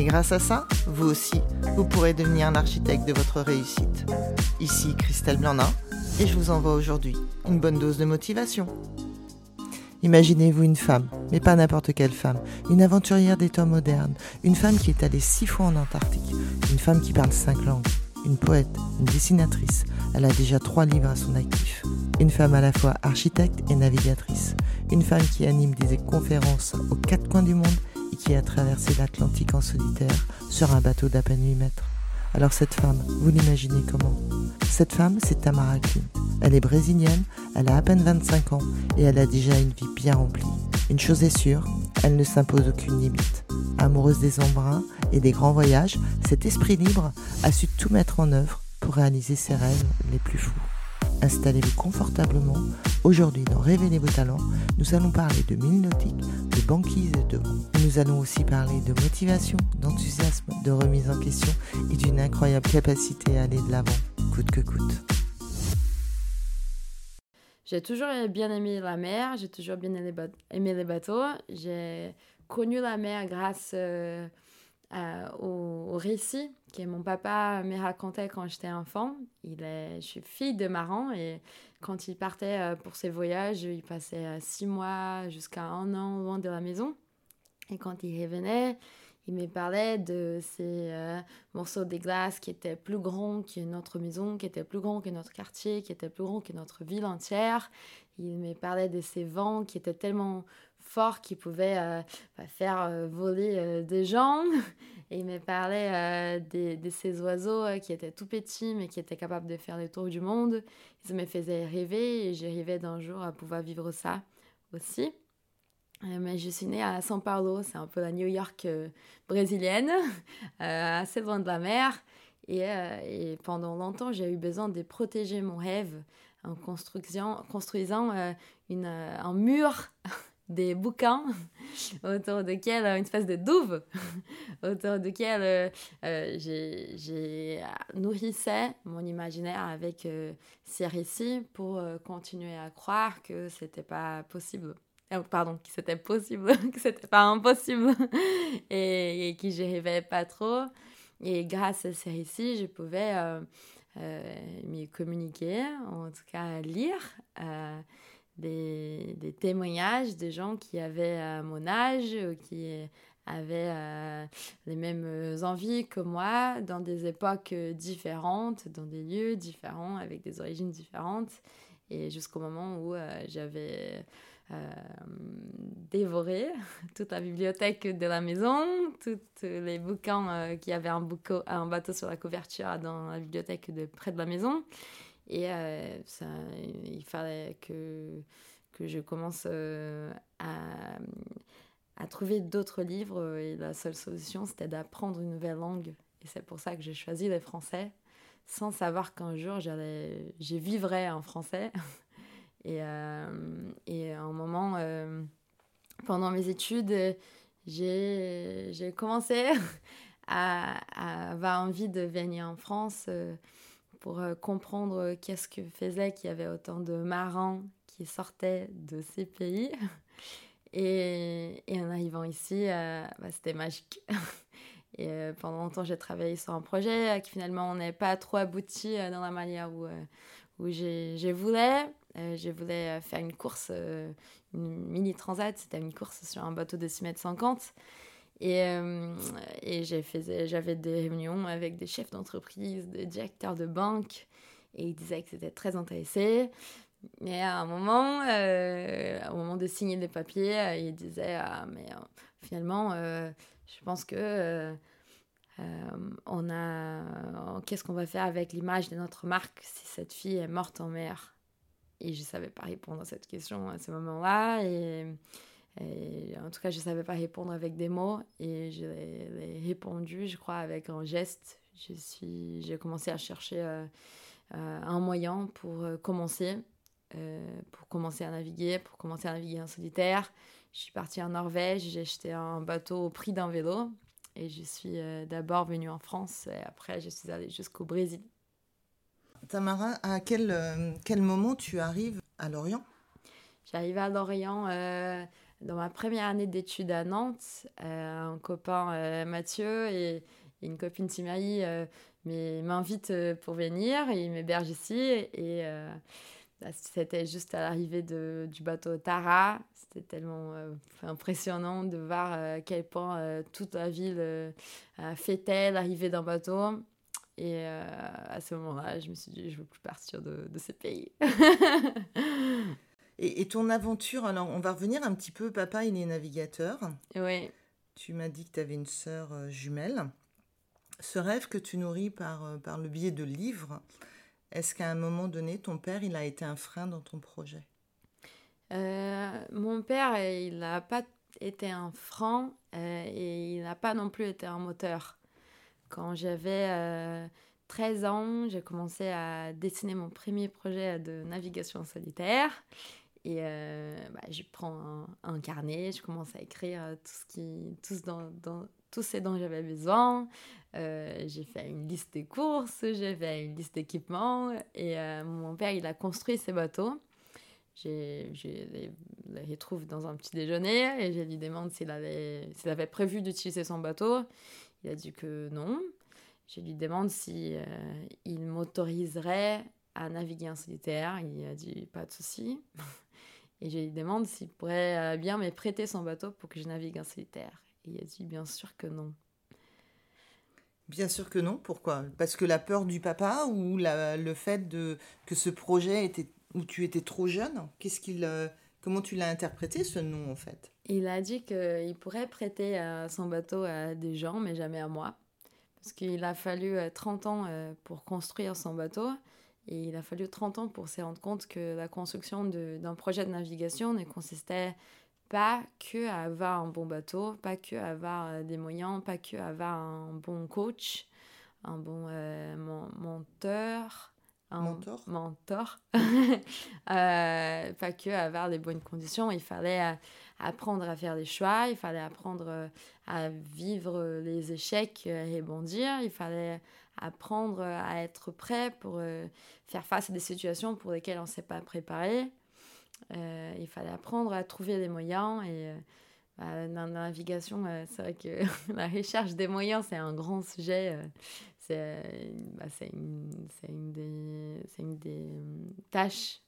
Et grâce à ça, vous aussi, vous pourrez devenir l'architecte de votre réussite. Ici Christelle Blandin, et je vous envoie aujourd'hui une bonne dose de motivation. Imaginez-vous une femme, mais pas n'importe quelle femme, une aventurière des temps modernes, une femme qui est allée six fois en Antarctique, une femme qui parle cinq langues, une poète, une dessinatrice, elle a déjà trois livres à son actif, une femme à la fois architecte et navigatrice, une femme qui anime des conférences aux quatre coins du monde qui a traversé l'Atlantique en solitaire sur un bateau d'à peine 8 mètres. Alors cette femme, vous l'imaginez comment? Cette femme, c'est Tamara Klin. Elle est brésilienne, elle a à peine 25 ans et elle a déjà une vie bien remplie. Une chose est sûre, elle ne s'impose aucune limite. Amoureuse des embruns et des grands voyages, cet esprit libre a su tout mettre en œuvre pour réaliser ses rêves les plus fous. Installez-vous confortablement. Aujourd'hui, dans Révéler vos talents, nous allons parler de mille nautiques, de banquise et de vent. Nous allons aussi parler de motivation, d'enthousiasme, de remise en question et d'une incroyable capacité à aller de l'avant, coûte que coûte. J'ai toujours bien aimé la mer, j'ai toujours bien aimé les bateaux. J'ai connu la mer grâce euh, au, récit que mon papa me racontait quand j'étais enfant. Il est, je suis fille de marin et quand il partait euh, pour ses voyages, il passait euh, six mois jusqu'à un an loin de la maison. Et quand il revenait, il me parlait de ces euh, morceaux de glace qui étaient plus grands que notre maison, qui étaient plus grands que notre quartier, qui étaient plus grands que notre ville entière. Il me parlait de ces vents qui étaient tellement forts qu'ils pouvaient bah, faire voler des gens. Et il me parlait euh, de, ces oiseaux euh, qui étaient tout petits, mais qui étaient capables de faire le tour du monde. Ils me faisaient rêver et j'ai rêvé d'un jour à pouvoir vivre ça aussi. Euh, mais je suis née à São Paulo, c'est un peu la New York brésilienne, assez loin de la mer. Et pendant longtemps, j'ai eu besoin de protéger mon rêve en construisant, construisant une, un mur des bouquins autour desquels, une espèce de douve autour desquels euh, euh, j'ai nourrissais mon imaginaire avec euh, ces pour continuer à croire que c'était pas possible. pardon, que c'était possible, que c'était pas impossible et, et que je rêvais pas trop. Et grâce à ces je pouvais m'y communiquer, en tout cas lire des, témoignages de gens qui avaient euh, mon âge, qui avaient euh, les mêmes envies que moi, dans des époques différentes, dans des lieux différents, avec des origines différentes. Et jusqu'au moment où euh, j'avais dévoré toute la bibliothèque de la maison, tous les bouquins qui avaient un, un bateau sur la couverture dans la bibliothèque près de la maison. Et euh, il fallait que, je commence euh, à, à trouver d'autres livres. Et la seule solution, c'était d'apprendre une nouvelle langue. Et c'est pour ça que j'ai choisi le français, sans savoir qu'un jour, j'allais, j'y vivrais en français. et, euh, et à un moment, pendant mes études, j'ai, j'ai commencé à, à, avoir envie de venir en France pour euh, comprendre euh, qu'est-ce que faisait qu'il y avait autant de marins qui sortaient de ces pays. Et, en arrivant ici, euh, bah, c'était magique. et pendant longtemps, j'ai travaillé sur un projet qui finalement n'est pas trop abouti dans la manière où, où je voulais. Je voulais faire une course, une mini transat, c'était une course sur un bateau de 6 mètres 50. Et, euh, j'avais des réunions avec des chefs d'entreprise, des directeurs de banque, et ils disaient que c'était très intéressé. Mais à un moment, euh, au moment de signer les papiers, euh, ils disaient ah, mais finalement, je pense que on a, qu'est-ce qu'on va faire avec l'image de notre marque si cette fille est morte en mer? Et je savais pas répondre à cette question à ce moment-là. Et en tout cas, je ne savais pas répondre avec des mots et je l'ai répondu, je crois, avec un geste. J'ai commencé à chercher euh, euh, un moyen pour commencer, pour commencer à naviguer, pour commencer à naviguer en solitaire. Je suis partie en Norvège, j'ai acheté un bateau au prix d'un vélo et je suis d'abord venue en France et après je suis allée jusqu'au Brésil. Tamara, à quel, euh, quel moment tu arrives à Lorient? J'arrive à Lorient euh, dans ma première année d'études à Nantes. Euh, un copain Mathieu et, une copine Timaï m'invitent pour venir. Et ils m'hébergent ici. Et bah, c'était juste à l'arrivée du bateau Tara. C'était tellement impressionnant de voir à quel point toute la ville fêtait l'arrivée d'un bateau. Et euh, à ce moment-là, je me suis dit, je veux plus partir de, de ce pays. et, et, ton aventure, alors on va revenir un petit peu, papa, il est navigateur. Oui. Tu m'as dit que tu avais une sœur euh, jumelle. Ce rêve que tu nourris par, euh, par le biais de livres, est-ce qu'à un moment donné, ton père, il a été un frein dans ton projet? Mon père, il n'a pas été un frein et il n'a pas non plus été un moteur. Quand j'avais 13 euh, ans, j'ai commencé à dessiner mon premier projet de navigation solitaire. Et euh, bah, je prends un, carnet, je commence à écrire tout ce, dont j'avais besoin. Euh, j'ai fait une liste des courses, j'ai fait une liste d'équipements. Et mon père, il a construit ces bateaux. Je les, les retrouve dans un petit déjeuner et je lui demande s'il avait prévu d'utiliser son bateau. Il a dit que non. Je lui demande si euh, il m'autoriserait à naviguer en solitaire. Il a dit pas de souci. Et je lui demande s'il pourrait euh, bien me prêter son bateau pour que je navigue en solitaire. Il a dit bien sûr que non. Bien sûr que non. Pourquoi? Parce que la peur du papa ou le fait de, que ce projet était où tu étais trop jeune? Qu'est-ce qu'il, euh, comment tu l'as interprété ce non en fait? Il a dit qu'il pourrait prêter euh, son bateau à des gens, mais jamais à moi. Parce qu'il a fallu 30 euh, ans euh, pour construire son bateau. Et il a fallu 30 ans pour se rendre compte que la construction d'un projet de navigation ne consistait pas que à avoir un bon bateau, pas que à avoir des moyens, pas que à avoir un bon coach, un bon monteur, un mentor, mentor. pas que à avoir des bonnes conditions, il fallait apprendre à faire des choix, il fallait apprendre euh, à vivre les échecs, à rebondir, il fallait apprendre à être prêt pour euh, faire face à des situations pour lesquelles on ne s'est pas préparé. Euh, il fallait apprendre à trouver des moyens et bah, dans la navigation, c'est vrai que la recherche des moyens, c'est un grand sujet. c'est bah, une, une, des, une des tâches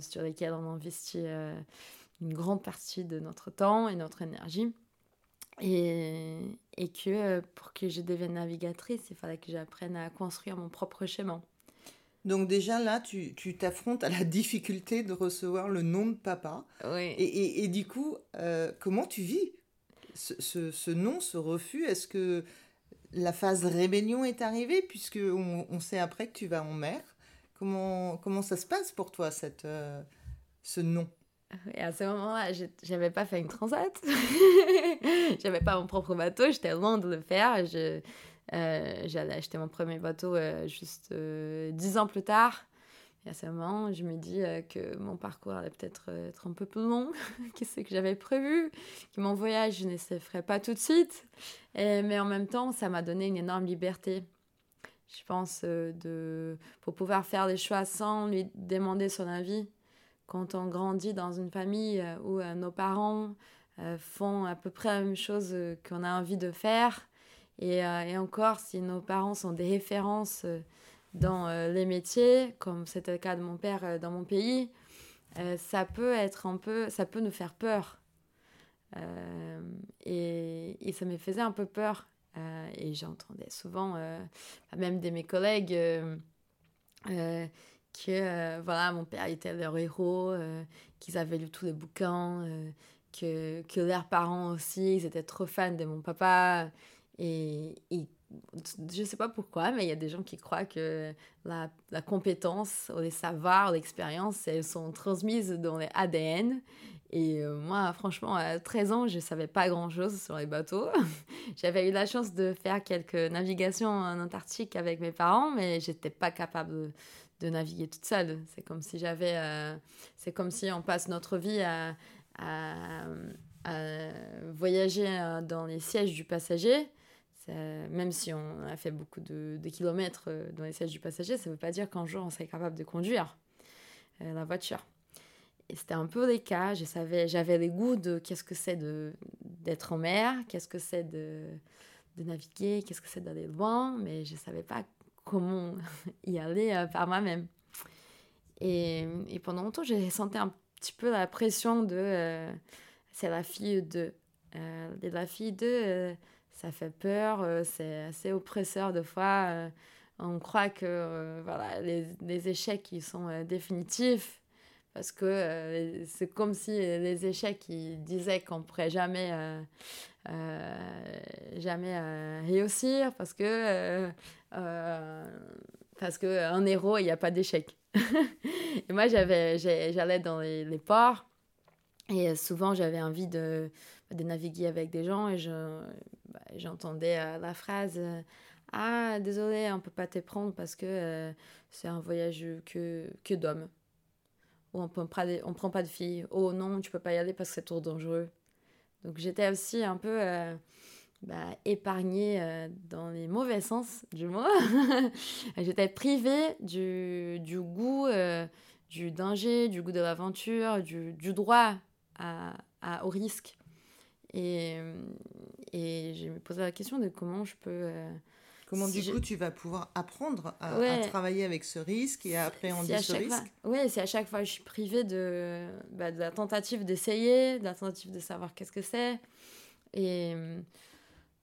sur lesquelles on investit une grande partie de notre temps et notre énergie. Et, et que euh, pour que je devienne navigatrice, il fallait que j'apprenne à construire mon propre chemin. Donc déjà là, tu t'affrontes à la difficulté de recevoir le nom de papa. Oui. Et, et, et du coup, euh, comment tu vis ce, ce, ce nom, ce refus? Est-ce que la phase rébellion est arrivée puisque on, on, sait après que tu vas en mer? Comment, comment ça se passe pour toi, cette, euh, ce nom? Et à ce moment-là, j'avais pas fait une transat. j'avais pas mon propre bateau, j'étais loin de le faire. Je, euh, j'allais acheter mon premier bateau euh, juste euh, dix ans plus tard. Et à ce moment, je me dis que mon parcours allait peut-être être un peu plus long que ce que j'avais prévu, que mon voyage ne se ferait pas tout de suite. Et, mais en même temps, ça m'a donné une énorme liberté. Je pense de, pour pouvoir faire des choix sans lui demander son avis quand on grandit dans une famille euh, où euh, nos parents euh, font à peu près la même chose qu'on a envie de faire, et, encore si nos parents sont des références dans les métiers, comme c'était le cas de mon père dans mon pays, ça peut être un peu, ça peut nous faire peur. et, et, ça me faisait un peu peur. et j'entendais souvent, même de mes collègues, que euh, voilà, mon père était leur héros, euh, qu'ils avaient lu tous les bouquins, euh, que, que leurs parents aussi, ils étaient trop fans de mon papa. Et, et je sais pas pourquoi, mais il y a des gens qui croient que la, la compétence, ou les savoirs, l'expérience, elles sont transmises dans les ADN. Et moi, franchement, à 13 ans, je ne savais pas grand-chose sur les bateaux. J'avais eu la chance de faire quelques navigations en Antarctique avec mes parents, mais j'étais pas capable de, naviguer toute seule. C'est comme si j'avais... Euh, c'est comme si on passe notre vie à, à, voyager euh, dans les sièges du passager. même si on a fait beaucoup de, de, kilomètres dans les sièges du passager, ça ne veut pas dire qu'un jour on serait capable de conduire la voiture. Et c'était un peu les cas. Je savais, j'avais les goûts de qu'est-ce que c'est de, d'être en mer, qu'est-ce que c'est de, de naviguer, qu'est-ce que c'est d'aller loin, mais je savais pas comment y aller euh, par moi-même. Et, et, pendant longtemps, j'ai senti un petit peu la pression de euh, c'est la fille de. Euh, la fille de, ça fait peur, c'est assez oppresseur de fois. on croit que voilà, les, les échecs ils sont définitifs parce que c'est comme si les échecs ils disaient qu'on ne pourrait jamais euh, euh, jamais réussir parce que parce que héros il n'y a pas d'échec et moi j'avais j'allais dans les, ports et souvent j'avais envie de, de naviguer avec des gens et je bah, j'entendais la phrase ah désolé on peut pas te prendre parce que c'est un voyage que que d'hommes pas on prend pas de filles. Oh non, tu peux pas y aller parce que c'est trop dangereux. Donc j'étais aussi un peu euh, bah, épargnée euh, dans les mauvais sens du mot. j'étais privée du, goût euh, du danger, du goût de l'aventure, du, droit au risque. Et, et je me posais la question de comment je peux Comment du coup tu vas pouvoir apprendre à, travailler avec ce risque et à appréhender ce risque Oui, c'est à chaque fois. Je suis privée de, bah, de la tentative d'essayer, de la tentative de savoir qu'est-ce que c'est. Et euh,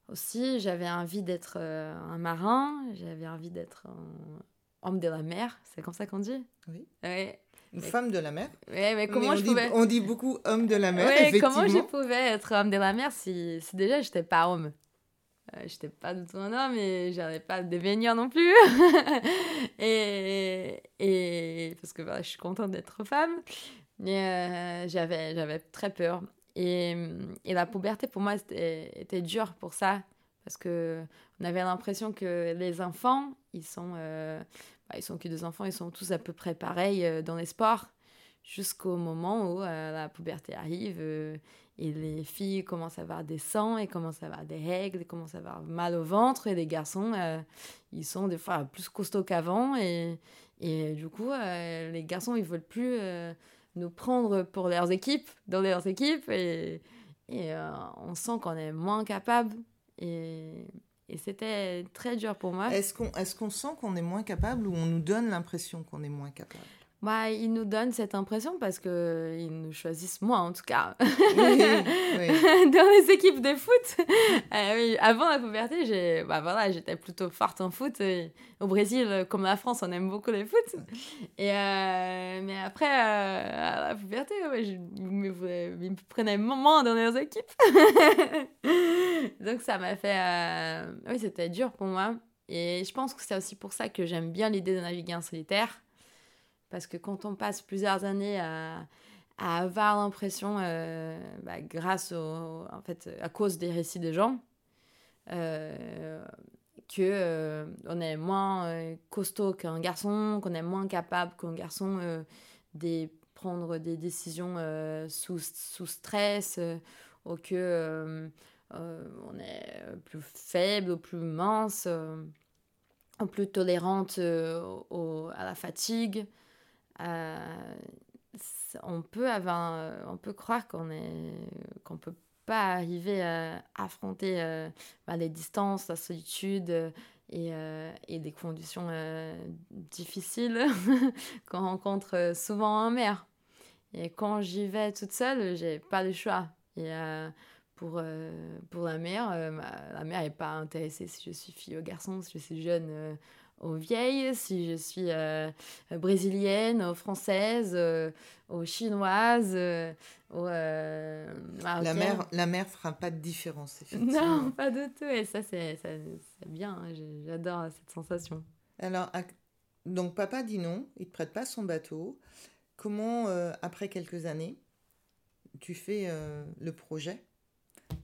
aussi, j'avais envie d'être euh, un marin, j'avais envie d'être un homme de la mer, c'est comme ça qu'on dit? Oui. Une femme de la mer. Mais comment je dit, pouvais... On dit beaucoup homme de la mer, effectivement. comment je pouvais être homme de la mer si, si déjà j'étais pas homme? Euh, j'étais pas du tout un homme et j'avais pas à devenir non plus. et, et, parce que je suis contente d'être femme. Mais euh, j'avais, très peur. Et, et, la puberté, pour moi, était, était dure pour ça. Parce que on avait l'impression que les enfants, ils sont, euh, bah, ils sont que des enfants, ils sont tous à peu près pareils dans les sports. Jusqu'au moment où la puberté arrive et les filles commencent à avoir des sangs, et commencent à avoir des règles, et commencent à avoir mal au ventre. Et les garçons, euh, ils sont des fois plus costauds qu'avant. Et, et du coup, euh, les garçons, ils veulent plus euh, nous prendre pour leurs équipes, dans leurs équipes. Et, et on sent qu'on est moins capable. Et, et c'était très dur pour moi. Est-ce qu'on est qu'on sent qu'on est moins capable ou on nous donne l'impression qu'on est moins capable? Bah, ils nous donnent cette impression parce qu'ils nous choisissent moi, en tout cas. Dans les équipes de foot. Euh, oui, avant la puberté, j'ai, bah, voilà, j'étais plutôt forte en foot. au Brésil, comme la France, on aime beaucoup les foot. Et, euh, mais après, euh, à la puberté, ouais, je, ils, me, ils me prenaient moins dans leurs équipes. Donc ça m'a fait... Oui, c'était dur pour moi. Et je pense que c'est aussi pour ça que j'aime bien l'idée de naviguer en solitaire parce que quand on passe plusieurs années à, avoir l'impression, euh, bah, grâce au, en fait, à cause des récits des gens, euh, que euh, on est moins euh, costaud qu'un garçon, qu'on est moins capable qu'un garçon de prendre des décisions sous, stress, ou que on est plus faible ou plus mince, plus tolérante à la fatigue. Euh, on peut avoir, on peut croire qu'on est, qu'on peut pas arriver à affronter euh, bah, les distances, la solitude et, euh, des conditions difficiles qu'on rencontre souvent en mer. Et quand j'y vais toute seule, j'ai pas le choix. Et pour, pour la mer, la mer n'est pas intéressée si je suis fille ou garçon, si je suis jeune aux vieilles, si je suis euh, brésilienne, aux françaises, euh, aux chinoises, euh, aux la mère La mère fera pas de différence, effectivement. Non, pas du tout. Et ça, c'est bien. Hein, j'adore cette sensation. Alors, donc papa dit non, il ne te prête pas son bateau. Comment, après quelques années, tu fais le projet?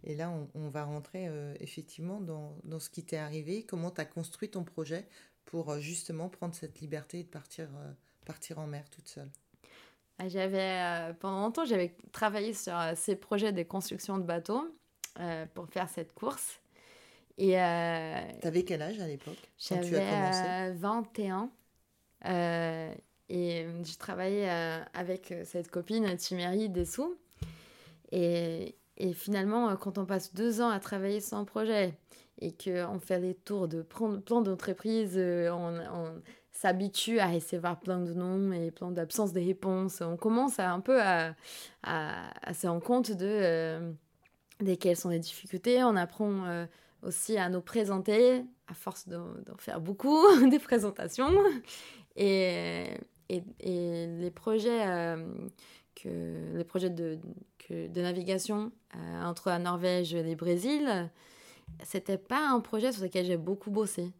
Et là, on, va rentrer effectivement dans, dans, ce qui t'est arrivé, comment tu as construit ton projet pour justement prendre cette liberté de partir, partir en mer toute seule. Ah, j'avais, pendant longtemps, j'avais travaillé sur ces projets de construction de bateaux pour faire cette course. Et euh, T'avais quel âge à l'époque J'avais 21. Euh, et je travaillais euh, avec cette copine, Timéry Dessous. Et, et finalement, quand on passe deux ans à travailler sur un projet et qu'on fait les tours de plein d'entreprises, on, on s'habitue à recevoir plein de noms et plein d'absences de réponses. On commence un peu à, à, à se rendre compte de, de quelles sont les difficultés. On apprend aussi à nous présenter, à force d'en faire beaucoup, des présentations. Et, et, les projets, euh, que, les projets de, que, de navigation euh, entre la Norvège et le Brésil, c'était pas un projet sur lequel j'ai beaucoup bossé.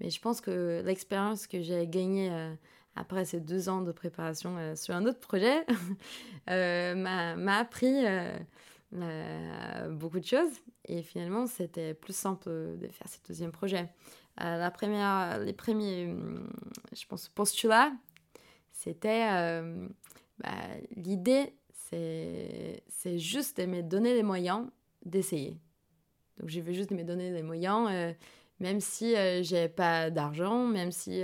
Mais je pense que l'expérience que j'ai gagnée euh, après ces deux ans de préparation sur un autre projet m'a appris beaucoup de choses. Et finalement, c'était plus simple de faire ce deuxième projet. Euh, la première, les premiers, hum, je pense, postulats, c'était euh, bah, l'idée, c'est juste de me donner les moyens d'essayer. Donc, je veux juste me donner les moyens, euh, même si j'ai pas d'argent, même si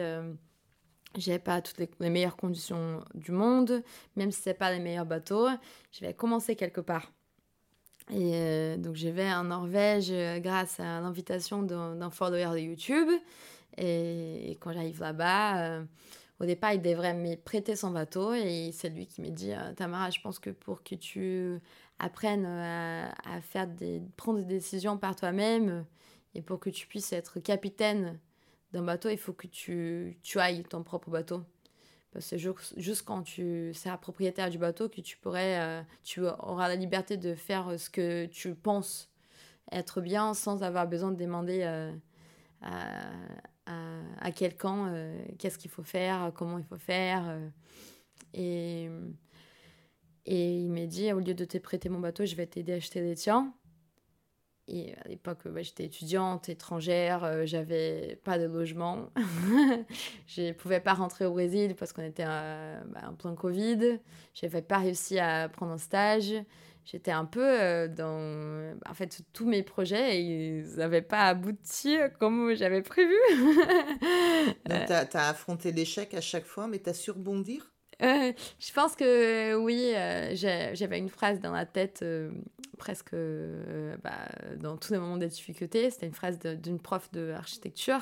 j'ai pas toutes les, meilleures conditions du monde, même si c'est pas les meilleurs bateaux, je vais commencer quelque part. Et euh, donc, je vais en Norvège euh, grâce à l'invitation d'un follower de YouTube. Et, quand j'arrive là-bas, euh, au départ, il devrait me prêter son bateau. Et c'est lui qui me dit Tamara, je pense que pour que tu apprennes à, faire des, prendre des décisions par toi-même et pour que tu puisses être capitaine d'un bateau, il faut que tu, tu ailles ton propre bateau. C'est juste quand tu seras propriétaire du bateau que tu pourrais, euh, tu auras la liberté de faire euh, ce que tu penses être bien sans avoir besoin de demander euh, à, à, quelqu'un qu'est-ce qu'il faut faire, comment il faut faire. et, et il m'a dit, au lieu de te prêter mon bateau, je vais t'aider à acheter les tiens. Et à l'époque, bah, j'étais étudiante, étrangère, euh, j'avais pas de logement. je ne pouvais pas rentrer au Brésil parce qu'on était euh, bah, en plein Covid. Je n'avais pas réussi à prendre un stage. J'étais un peu euh, dans... En fait, tous mes projets, ils n'avaient pas abouti comme j'avais prévu. Donc, tu as, affronté l'échec à chaque fois, mais tu as su rebondir je pense que oui, j'avais une phrase dans la tête presque euh, bah, dans tous les moments de difficulté. C'était une phrase d'une prof d'architecture,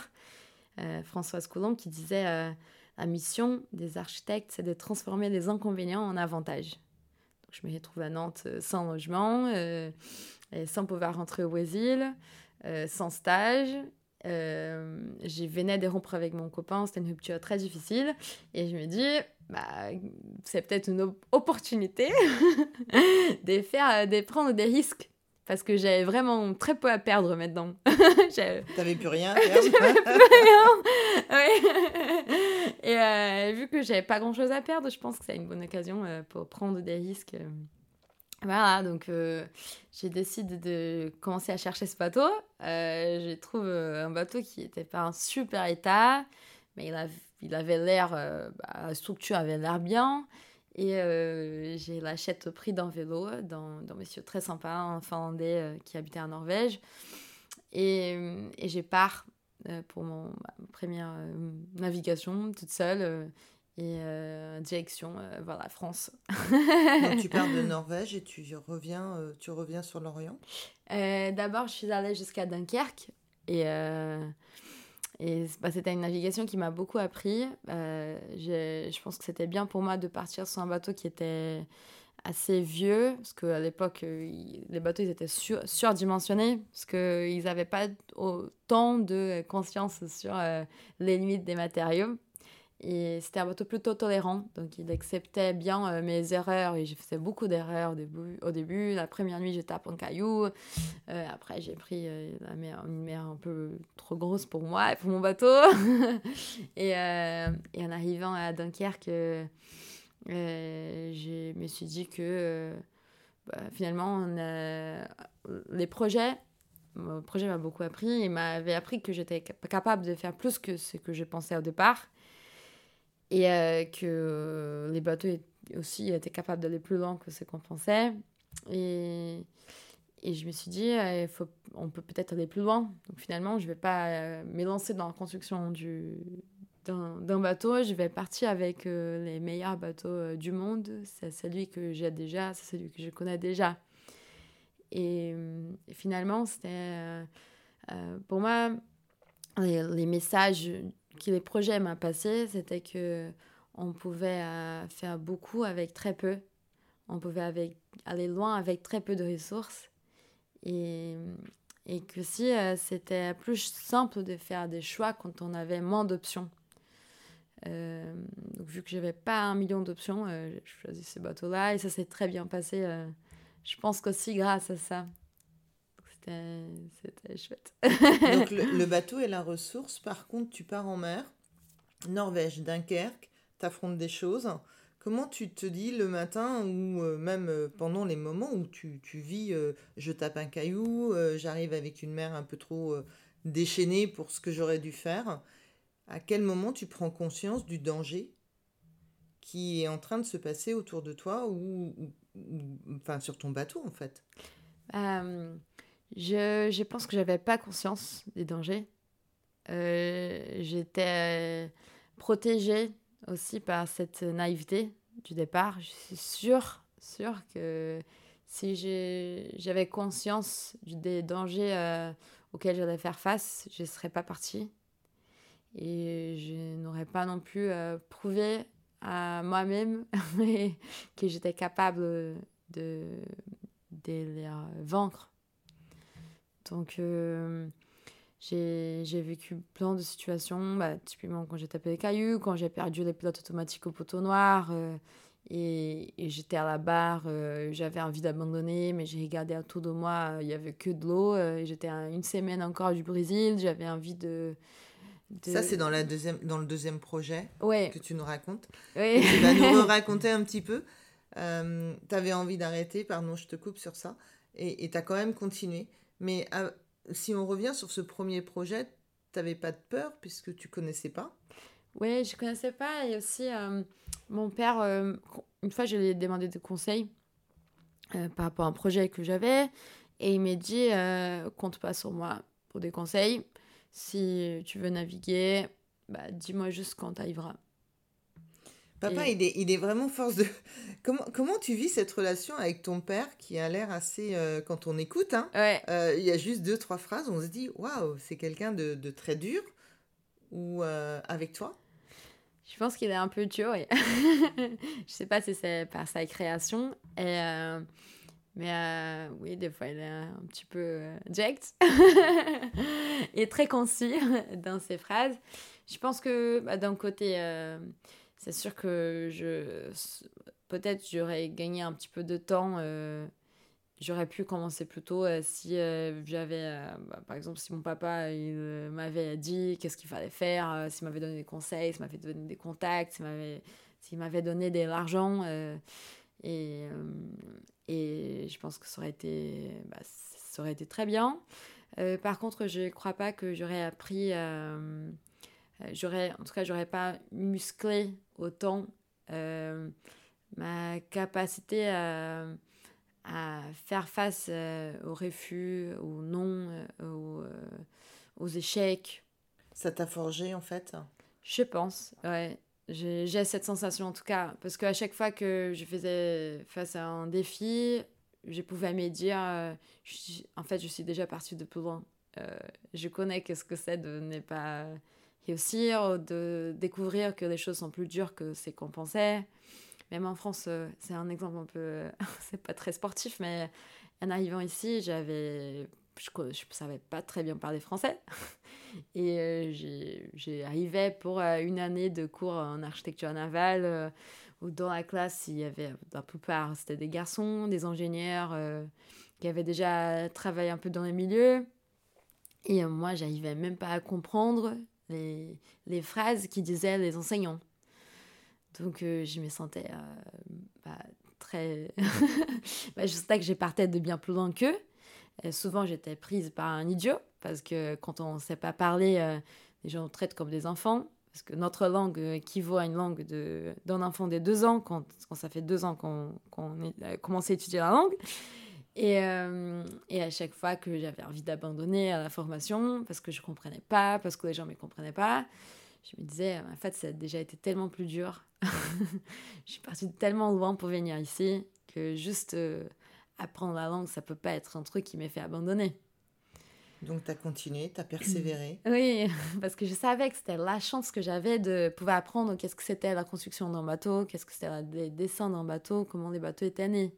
euh, Françoise Coulomb, qui disait euh, La mission des architectes, c'est de transformer les inconvénients en avantages. Donc, je me retrouve à Nantes sans logement, sans pouvoir rentrer au Brésil, sans stage. Euh, j'ai venais de rompre avec mon copain, c'était une rupture très difficile. Et je me dis, bah, c'est peut-être une opportunité de, faire, de prendre des risques. Parce que j'avais vraiment très peu à perdre maintenant. T'avais plus rien perdre plus rien. Et euh, vu que j'avais pas grand-chose à perdre, je pense que c'est une bonne occasion euh, pour prendre des risques. Voilà, donc euh, j'ai décidé de commencer à chercher ce bateau. Euh, je trouve un bateau qui n'était pas un super état, mais il, avait l'air, euh, bah, la structure avait l'air bien. Et euh, j'ai l'achète au prix d'un vélo d'un monsieur très sympa, un Finlandais qui habitait en Norvège. Et, et je pars pour mon, ma première navigation toute seule et direction vers la France. Donc tu pars de Norvège et tu reviens, tu reviens sur l'Orient? D'abord, je suis allée jusqu'à Dunkerque et et bah, c'était une navigation qui m'a beaucoup appris. Euh, je pense que c'était bien pour moi de partir sur un bateau qui était assez vieux, parce qu'à l'époque, euh, les bateaux ils étaient surdimensionnés, parce qu'ils n'avaient pas autant de conscience sur euh, les limites des matériaux. Et c'était un bateau plutôt tolérant, donc il acceptait bien euh, mes erreurs et j'ai fait beaucoup d'erreurs au début. La première nuit, je tape un caillou. Euh, après, j'ai pris euh, une mer un peu trop grosse pour moi et pour mon bateau. et, et, en arrivant à Dunkerque, je me suis dit que bah, finalement, les projets, mon projet m'a beaucoup appris. Il m'avait appris que j'étais capable de faire plus que ce que je pensais au départ. Et que les bateaux aussi étaient capables d'aller plus loin que ce qu'on pensait. Et, et je me suis dit, euh, faut, on peut peut-être aller plus loin. Donc finalement, je ne vais pas euh, m'élancer dans la construction du, d'un, bateau. Je vais partir avec euh, les meilleurs bateaux du monde. C'est celui que j'ai déjà, c'est celui que je connais déjà. Et, finalement, c'était pour moi, les, messages les projets m'ont passés, c'était que on pouvait faire beaucoup avec très peu. On pouvait aller loin avec très peu de ressources et, que si euh, c'était plus simple de faire des choix quand on avait moins d'options. Euh, donc vu que j'avais pas un million d'options, euh, j'ai choisi ce bateau-là et ça s'est très bien passé. je pense qu'aussi grâce à ça. C'était chouette. donc le, le, bateau est la ressource. Par contre, tu pars en mer, Norvège, Dunkerque, t'affrontes des choses. Comment tu te dis le matin ou euh, même euh, pendant les moments où tu, tu vis, euh, je tape un caillou, j'arrive avec une mer un peu trop déchaînée pour ce que j'aurais dû faire, à quel moment tu prends conscience du danger qui est en train de se passer autour de toi ou, enfin sur ton bateau en fait? Je, je pense que j'avais pas conscience des dangers. J'étais protégée aussi par cette naïveté du départ. Je suis sûre, sûre que si j'avais conscience des dangers euh, auxquels j'allais faire face, je ne serais pas partie. Et je n'aurais pas non plus euh, prouvé à moi-même que j'étais capable de, de les vaincre. Donc, euh, j'ai vécu plein de situations, bah, typiquement quand j'ai tapé les cailloux, quand j'ai perdu les pilotes automatiques au poteau noir, euh, et, et j'étais à la barre, euh, j'avais envie d'abandonner, mais j'ai regardé autour de moi, il n'y avait que de l'eau, euh, j'étais une semaine encore du Brésil, j'avais envie de... Ça, c'est dans, la deuxième, dans le deuxième projet ouais. que tu nous racontes. Tu vas nous raconter un petit peu. tu avais envie d'arrêter, pardon, je te coupe sur ça, et tu as quand même continué. Mais si on revient sur ce premier projet, tu n'avais pas de peur puisque tu connaissais pas? Oui, je connaissais pas. Et aussi, euh, mon père, euh, une fois, je lui ai demandé des conseils euh, par rapport à un projet que j'avais. Et il m'a dit compte pas sur moi pour des conseils. Si tu veux naviguer, bah, dis-moi juste quand tu arriveras. Papa, il, est, il est vraiment force de... Comment, comment tu vis cette relation avec ton père qui a l'air assez... Euh, quand on écoute, hein, euh, il y a juste deux, trois phrases, on se dit, waouh, c'est quelqu'un de, de, très dur. Ou euh, avec toi? Je pense qu'il est un peu dur, oui. Je sais pas si c'est par sa création. Et, mais oui, des fois, il est un petit peu direct. et très concis dans ses phrases. Je pense que bah, d'un côté c'est sûr que je peut-être j'aurais gagné un petit peu de temps euh, j'aurais pu commencer plus tôt euh, si euh, j'avais bah, par exemple si mon papa m'avait dit qu'est-ce qu'il fallait faire s'il m'avait donné des conseils s'il m'avait donné des contacts s'il m'avait s'il m'avait donné de l'argent et et je pense que ça aurait été bah, ça aurait été très bien. Par contre je ne crois pas que j'aurais appris j'aurais, en tout cas, j'aurais pas musclé autant euh, ma capacité à, à faire face euh, aux refus, aux non, aux, aux, échecs. Ça t'a forgé en fait? Je pense, ouais. J'ai, cette sensation en tout cas, parce qu'à chaque fois que je faisais face à un défi, je pouvais me dire, en fait, je suis déjà partie de plus loin. je connais qu'est-ce que c'est de ne pas réussir, euh, de découvrir que les choses sont plus dures que ce qu'on pensait. Même en France, euh, c'est un exemple un peu, c'est pas très sportif, mais en arrivant ici, j'avais, je, je savais pas très bien parler français. Et euh, j'ai arrivé pour une année de cours en architecture navale, où dans la classe, il y avait, la plupart, c'était des garçons, des ingénieurs qui avaient déjà travaillé un peu dans les milieux. Et moi, j'arrivais même pas à comprendre les, les phrases qui disaient les enseignants. Donc euh, je me sentais euh, bah, très. bah, je sais que j'ai partais de bien plus loin qu'eux. souvent, j'étais prise par un idiot parce que quand on ne sait pas parler, euh, les gens traitent comme des enfants. Parce que notre langue équivaut à une langue d'un enfant de deux ans quand, quand ça fait deux ans qu'on a commencé à étudier la langue. Et, euh, et, à chaque fois que j'avais envie d'abandonner à la formation, parce que je ne comprenais pas, parce que les gens ne me comprenaient pas, je me disais, en fait, ça a déjà été tellement plus dur. je suis partie tellement loin pour venir ici que juste euh, apprendre la langue, ça peut pas être un truc qui m'ait fait abandonner. Donc tu as continué, tu as persévéré. Oui, parce que je savais que c'était la chance que j'avais de pouvoir apprendre qu'est-ce que c'était la construction d'un bateau, qu'est-ce que c'était le dessin d'un bateau, comment les bateaux étaient nés.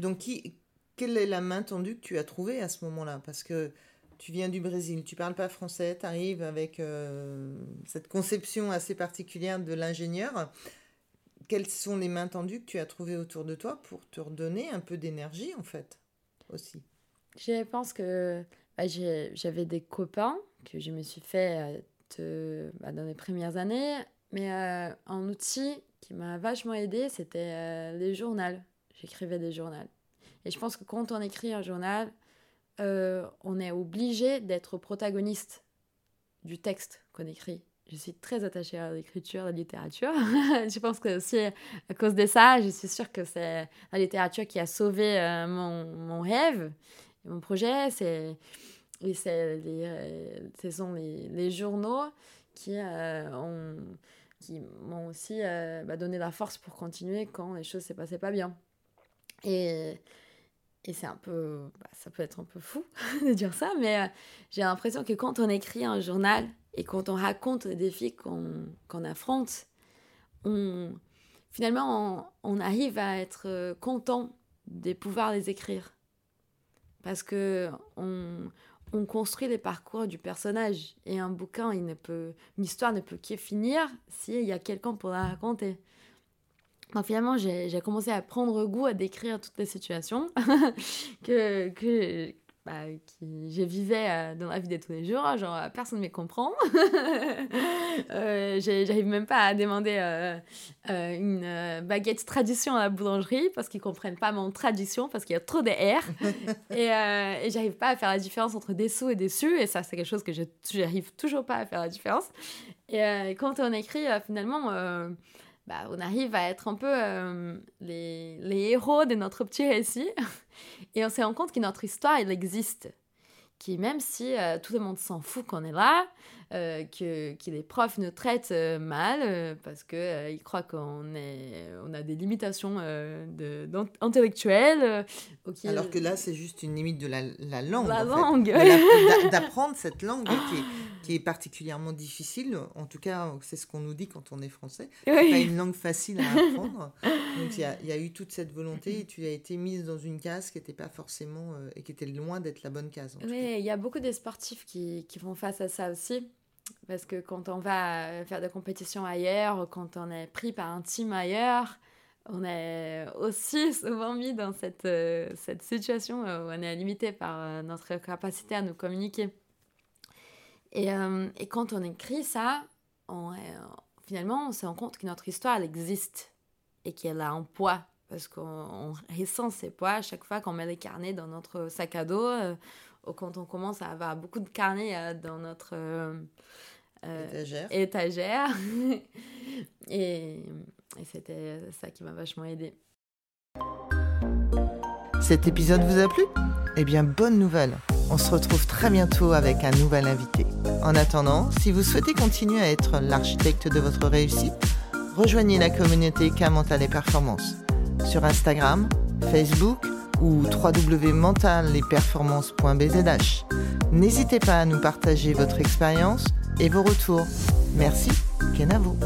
Donc qui, quelle est la main tendue que tu as trouvée à ce moment-là? Parce que tu viens du Brésil, tu parles pas français, tu arrives avec euh, cette conception assez particulière de l'ingénieur. Quelles sont les mains tendues que tu as trouvées autour de toi pour te redonner un peu d'énergie en fait aussi? Je pense que bah, j'avais des copains que je me suis fait euh, bah, dans les premières années, mais euh, un outil qui m'a vachement aidé, c'était les journaux. J'écrivais des journaux. Et je pense que quand on écrit un journal, euh, on est obligé d'être protagoniste du texte qu'on écrit. Je suis très attachée à l'écriture, à la littérature. je pense que aussi, à cause de ça, je suis sûre que c'est la littérature qui a sauvé euh, mon, mon, rêve, mon projet. C'est, et euh, ce sont les, journaux qui, ont, qui m'ont aussi bah, donné la force pour continuer quand les choses se passaient pas bien. Et et c'est un peu, bah, ça peut être un peu fou de dire ça, mais euh, j'ai l'impression que quand on écrit un journal et quand on raconte les défis qu'on affronte, on, finalement, on, arrive à être euh, content de pouvoir les écrire. Parce que on, on construit les parcours du personnage. Et un bouquin, il ne peut, une histoire ne peut qu'y finir s'il y a quelqu'un pour la raconter. Donc finalement, j'ai commencé à prendre goût à décrire toutes les situations que, que bah, qui, je vivais euh, dans la vie de tous les jours. Genre, personne ne me comprend. euh, J'arrive même pas à demander euh, euh, une baguette tradition à la boulangerie parce qu'ils comprennent pas mon tradition parce qu'il y a trop de R. et, et j'arrive pas à faire la différence entre dessous et dessus. Et ça, c'est quelque chose que je n'arrive toujours pas à faire la différence. Et quand on écrit, finalement bah, on arrive à être un peu euh, les, les, héros de notre petit récit. Et on se rend compte que notre histoire, elle existe. Qui, même si euh, tout le monde s'en fout qu'on est là, euh, que, que, les profs nous traitent euh, mal euh, parce qu'ils ils croient qu'on est, on a des limitations de, intellectuelles. Alors que là, c'est juste une limite de la, la langue. La langue. D'apprendre cette langue qui est, qui est, particulièrement difficile. En tout cas, c'est ce qu'on nous dit quand on est français. C'est pas une langue facile à apprendre. Donc il y a, y a, eu toute cette volonté et tu as été mise dans une case qui n'était pas forcément et qui était loin d'être la bonne case. Oui, il y a beaucoup de sportifs qui, qui font face à ça aussi. Parce que quand on va faire des compétitions ailleurs, quand on est pris par un team ailleurs, on est aussi souvent mis dans cette, euh, cette situation où on est limité par euh, notre capacité à nous communiquer. Et, euh, et quand on écrit ça, finalement, on se rend compte que notre histoire, elle existe et qu'elle a un poids. Parce qu'on ressent ces poids à chaque fois qu'on met les carnets dans notre sac à dos, quand on commence à avoir beaucoup de carnets dans notre euh, étagère. étagère. et, et c'était ça qui m'a vachement aidé. Cet épisode vous a plu? Eh bien, bonne nouvelle on se retrouve très bientôt avec un nouvel invité. En attendant, si vous souhaitez continuer à être l'architecte de votre réussite, rejoignez la communauté K Mental et Performance sur Instagram, Facebook ou www.mentalesperformances.bzh. N'hésitez pas à nous partager votre expérience et vos retours. Merci, Kenavo.